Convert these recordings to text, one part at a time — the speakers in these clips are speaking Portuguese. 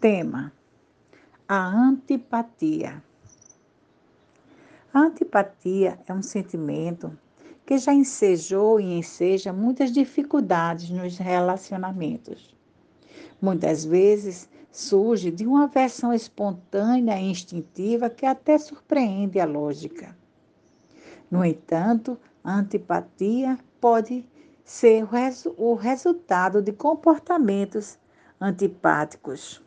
Tema: a antipatia. A antipatia é um sentimento que já ensejou e enseja muitas dificuldades nos relacionamentos. Muitas vezes surge de uma versão espontânea e instintiva que até surpreende a lógica. No entanto, a antipatia pode ser o resultado de comportamentos antipáticos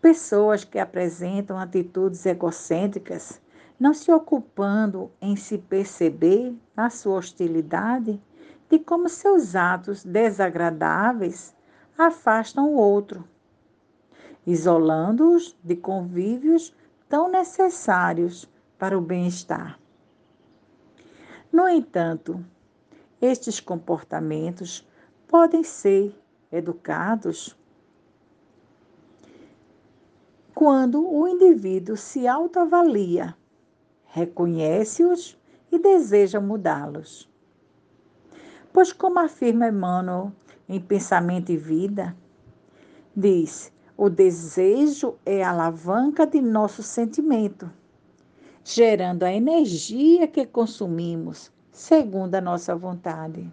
Pessoas que apresentam atitudes egocêntricas, não se ocupando em se perceber na sua hostilidade de como seus atos desagradáveis afastam o outro, isolando-os de convívios tão necessários para o bem-estar. No entanto, estes comportamentos podem ser educados quando o indivíduo se autoavalia, reconhece-os e deseja mudá-los. Pois, como afirma Emmanuel em Pensamento e Vida, diz: o desejo é a alavanca de nosso sentimento, gerando a energia que consumimos segundo a nossa vontade.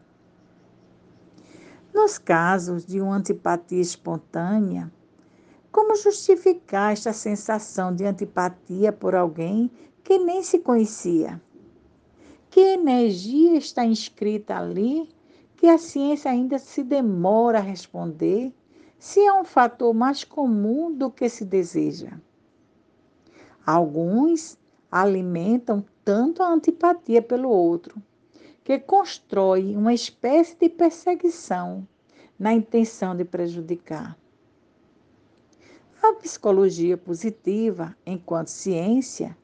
Nos casos de uma antipatia espontânea, como justificar esta sensação de antipatia por alguém que nem se conhecia? Que energia está inscrita ali que a ciência ainda se demora a responder se é um fator mais comum do que se deseja? Alguns alimentam tanto a antipatia pelo outro que constrói uma espécie de perseguição na intenção de prejudicar. A psicologia positiva, enquanto ciência,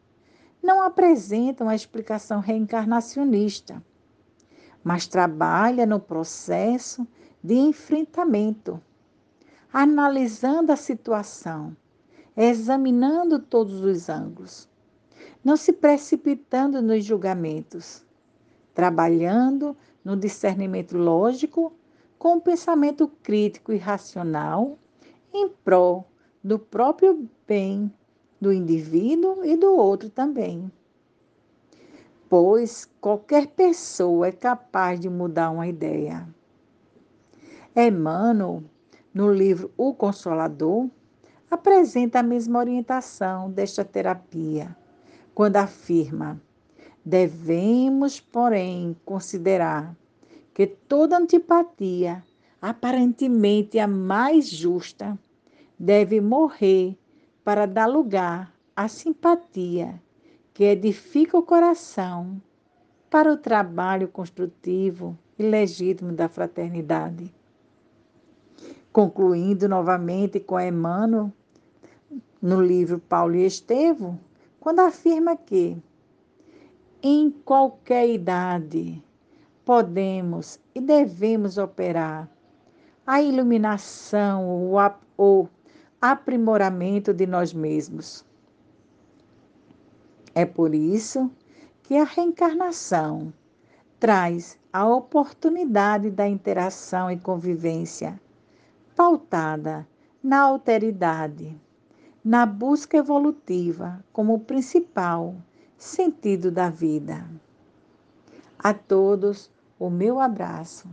não apresenta uma explicação reencarnacionista, mas trabalha no processo de enfrentamento, analisando a situação, examinando todos os ângulos, não se precipitando nos julgamentos, trabalhando no discernimento lógico com o pensamento crítico e racional em prol do próprio bem do indivíduo e do outro também. Pois qualquer pessoa é capaz de mudar uma ideia. Emmanuel, no livro O Consolador, apresenta a mesma orientação desta terapia, quando afirma: devemos, porém, considerar que toda antipatia, aparentemente a mais justa, deve morrer para dar lugar à simpatia que edifica o coração para o trabalho construtivo e legítimo da fraternidade. Concluindo novamente com Emmanuel, no livro Paulo e Estevão, quando afirma que em qualquer idade podemos e devemos operar a iluminação ou aprimoramento de nós mesmos. É por isso que a reencarnação traz a oportunidade da interação e convivência pautada na alteridade, na busca evolutiva como principal sentido da vida. A todos, o meu abraço